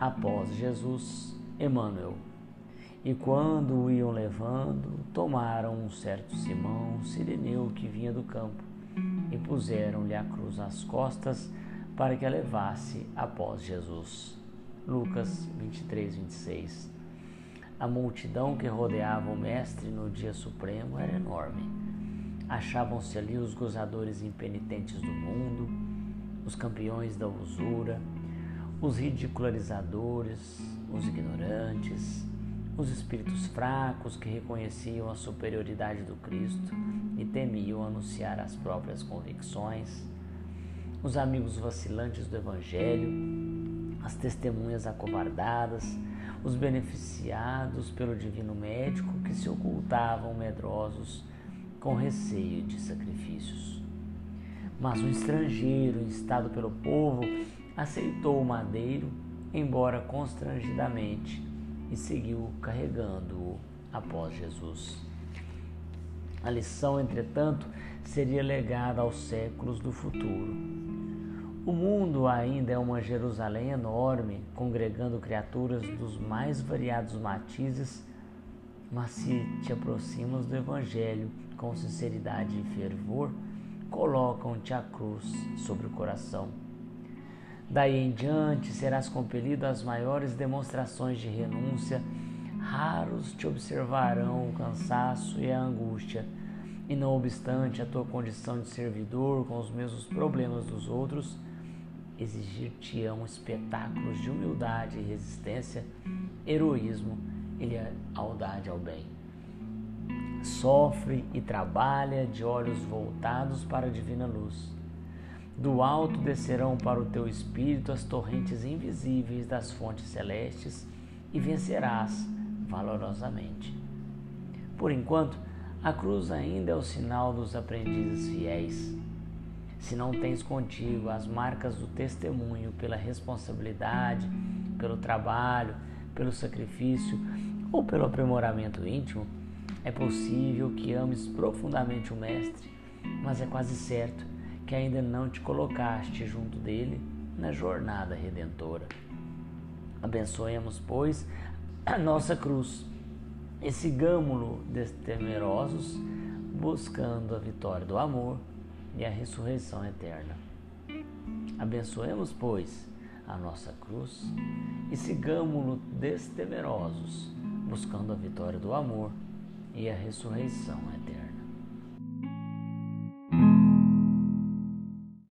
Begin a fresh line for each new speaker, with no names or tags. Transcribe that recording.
após Jesus, Emmanuel. E quando o iam levando, tomaram um certo Simão, sireneu, que vinha do campo, e puseram-lhe a cruz às costas para que a levasse após Jesus. Lucas 23, 26. A multidão que rodeava o Mestre no dia supremo era enorme. Achavam-se ali os gozadores impenitentes do mundo, os campeões da usura, os ridicularizadores, os ignorantes, os espíritos fracos que reconheciam a superioridade do Cristo e temiam anunciar as próprias convicções, os amigos vacilantes do Evangelho, as testemunhas acovardadas, os beneficiados pelo divino médico que se ocultavam medrosos com receio de sacrifícios. Mas o estrangeiro, instado pelo povo, aceitou o madeiro, embora constrangidamente, e seguiu carregando-o após Jesus. A lição, entretanto, seria legada aos séculos do futuro o mundo ainda é uma Jerusalém enorme, congregando criaturas dos mais variados matizes, mas se te aproximas do Evangelho com sinceridade e fervor, colocam-te a cruz sobre o coração. Daí em diante serás compelido às maiores demonstrações de renúncia, raros te observarão o cansaço e a angústia, e não obstante a tua condição de servidor com os mesmos problemas dos outros, exigir-te-ão espetáculos de humildade e resistência, heroísmo e lealdade ao bem. Sofre e trabalha de olhos voltados para a divina luz. Do alto descerão para o teu espírito as torrentes invisíveis das fontes celestes e vencerás valorosamente. Por enquanto, a cruz ainda é o sinal dos aprendizes fiéis se não tens contigo as marcas do testemunho pela responsabilidade, pelo trabalho, pelo sacrifício ou pelo aprimoramento íntimo, é possível que ames profundamente o Mestre, mas é quase certo que ainda não te colocaste junto dele na jornada redentora. Abençoemos, pois, a nossa cruz e sigamo-lo destemerosos, buscando a vitória do amor e a ressurreição eterna. Abençoemos, pois, a nossa cruz e sigamo-lo destemerosos, buscando a vitória do amor e a ressurreição eterna.